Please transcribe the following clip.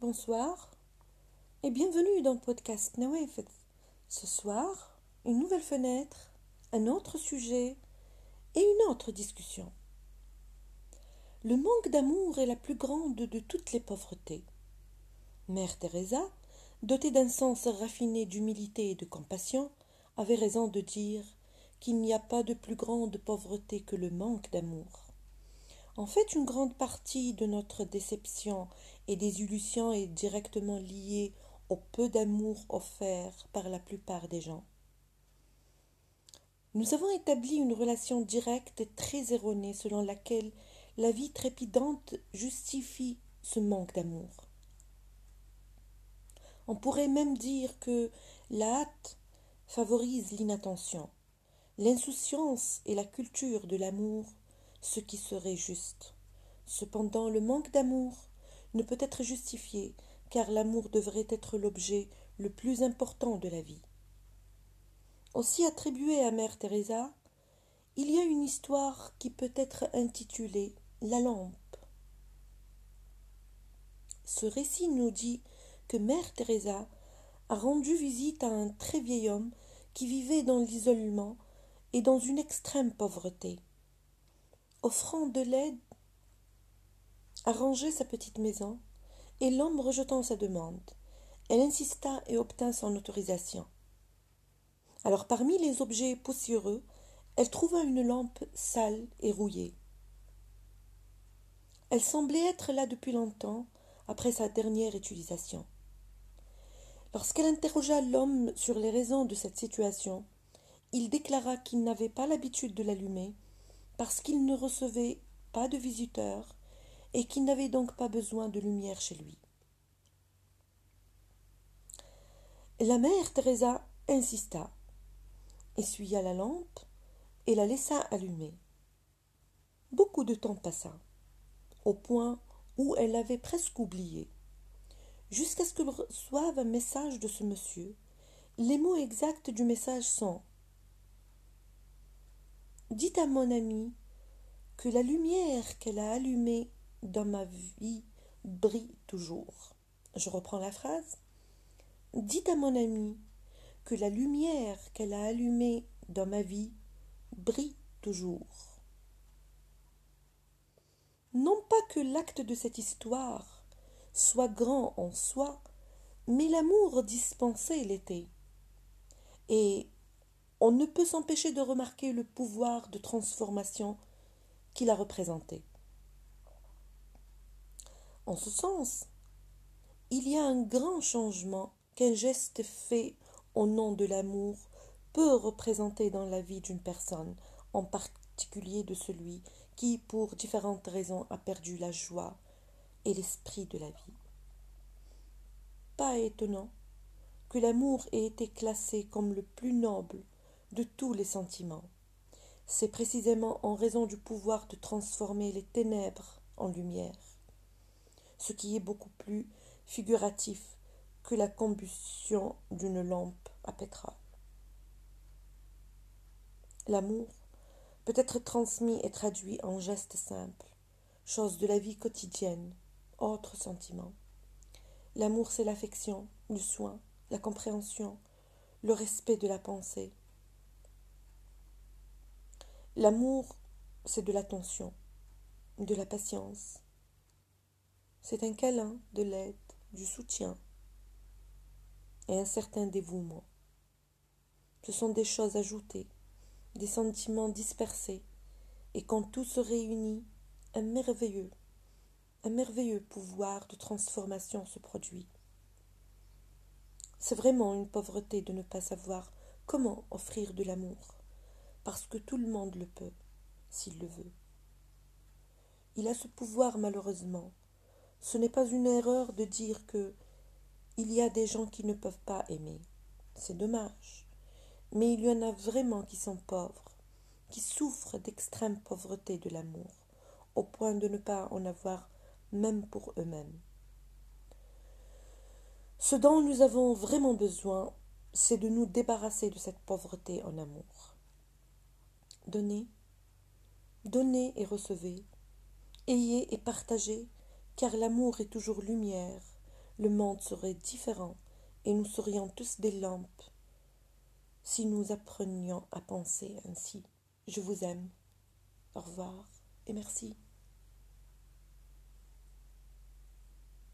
bonsoir et bienvenue dans le podcast Nawef. Ce soir, une nouvelle fenêtre, un autre sujet et une autre discussion. Le manque d'amour est la plus grande de toutes les pauvretés. Mère Teresa, dotée d'un sens raffiné d'humilité et de compassion, avait raison de dire qu'il n'y a pas de plus grande pauvreté que le manque d'amour. En fait, une grande partie de notre déception et désillusion est directement liée au peu d'amour offert par la plupart des gens. Nous avons établi une relation directe et très erronée selon laquelle la vie trépidante justifie ce manque d'amour. On pourrait même dire que la hâte favorise l'inattention, l'insouciance et la culture de l'amour ce qui serait juste. Cependant, le manque d'amour ne peut être justifié, car l'amour devrait être l'objet le plus important de la vie. Aussi attribué à Mère Teresa, il y a une histoire qui peut être intitulée La lampe. Ce récit nous dit que Mère Teresa a rendu visite à un très vieil homme qui vivait dans l'isolement et dans une extrême pauvreté offrant de l'aide à ranger sa petite maison, et l'homme rejetant sa demande, elle insista et obtint son autorisation. Alors parmi les objets poussiéreux, elle trouva une lampe sale et rouillée. Elle semblait être là depuis longtemps, après sa dernière utilisation. Lorsqu'elle interrogea l'homme sur les raisons de cette situation, il déclara qu'il n'avait pas l'habitude de l'allumer parce qu'il ne recevait pas de visiteurs et qu'il n'avait donc pas besoin de lumière chez lui. La mère Teresa insista, essuya la lampe et la laissa allumer. Beaucoup de temps passa, au point où elle l'avait presque oublié, jusqu'à ce qu'elle reçoive un message de ce monsieur. Les mots exacts du message sont Dites à mon ami que la lumière qu'elle a allumée dans ma vie brille toujours. Je reprends la phrase. Dites à mon ami que la lumière qu'elle a allumée dans ma vie brille toujours. Non pas que l'acte de cette histoire soit grand en soi, mais l'amour dispensé l'était. Et on ne peut s'empêcher de remarquer le pouvoir de transformation qu'il a représenté. En ce sens, il y a un grand changement qu'un geste fait au nom de l'amour peut représenter dans la vie d'une personne, en particulier de celui qui, pour différentes raisons, a perdu la joie et l'esprit de la vie. Pas étonnant que l'amour ait été classé comme le plus noble de tous les sentiments. C'est précisément en raison du pouvoir de transformer les ténèbres en lumière, ce qui est beaucoup plus figuratif que la combustion d'une lampe à pétrole. L'amour peut être transmis et traduit en gestes simples, choses de la vie quotidienne, autres sentiments. L'amour, c'est l'affection, le soin, la compréhension, le respect de la pensée, L'amour, c'est de l'attention, de la patience. C'est un câlin, de l'aide, du soutien et un certain dévouement. Ce sont des choses ajoutées, des sentiments dispersés, et quand tout se réunit, un merveilleux, un merveilleux pouvoir de transformation se produit. C'est vraiment une pauvreté de ne pas savoir comment offrir de l'amour parce que tout le monde le peut, s'il le veut. Il a ce pouvoir malheureusement. Ce n'est pas une erreur de dire que il y a des gens qui ne peuvent pas aimer. C'est dommage. Mais il y en a vraiment qui sont pauvres, qui souffrent d'extrême pauvreté de l'amour, au point de ne pas en avoir même pour eux-mêmes. Ce dont nous avons vraiment besoin, c'est de nous débarrasser de cette pauvreté en amour. Donnez, donnez et recevez, ayez et partagez, car l'amour est toujours lumière, le monde serait différent et nous serions tous des lampes si nous apprenions à penser ainsi. Je vous aime. Au revoir et merci.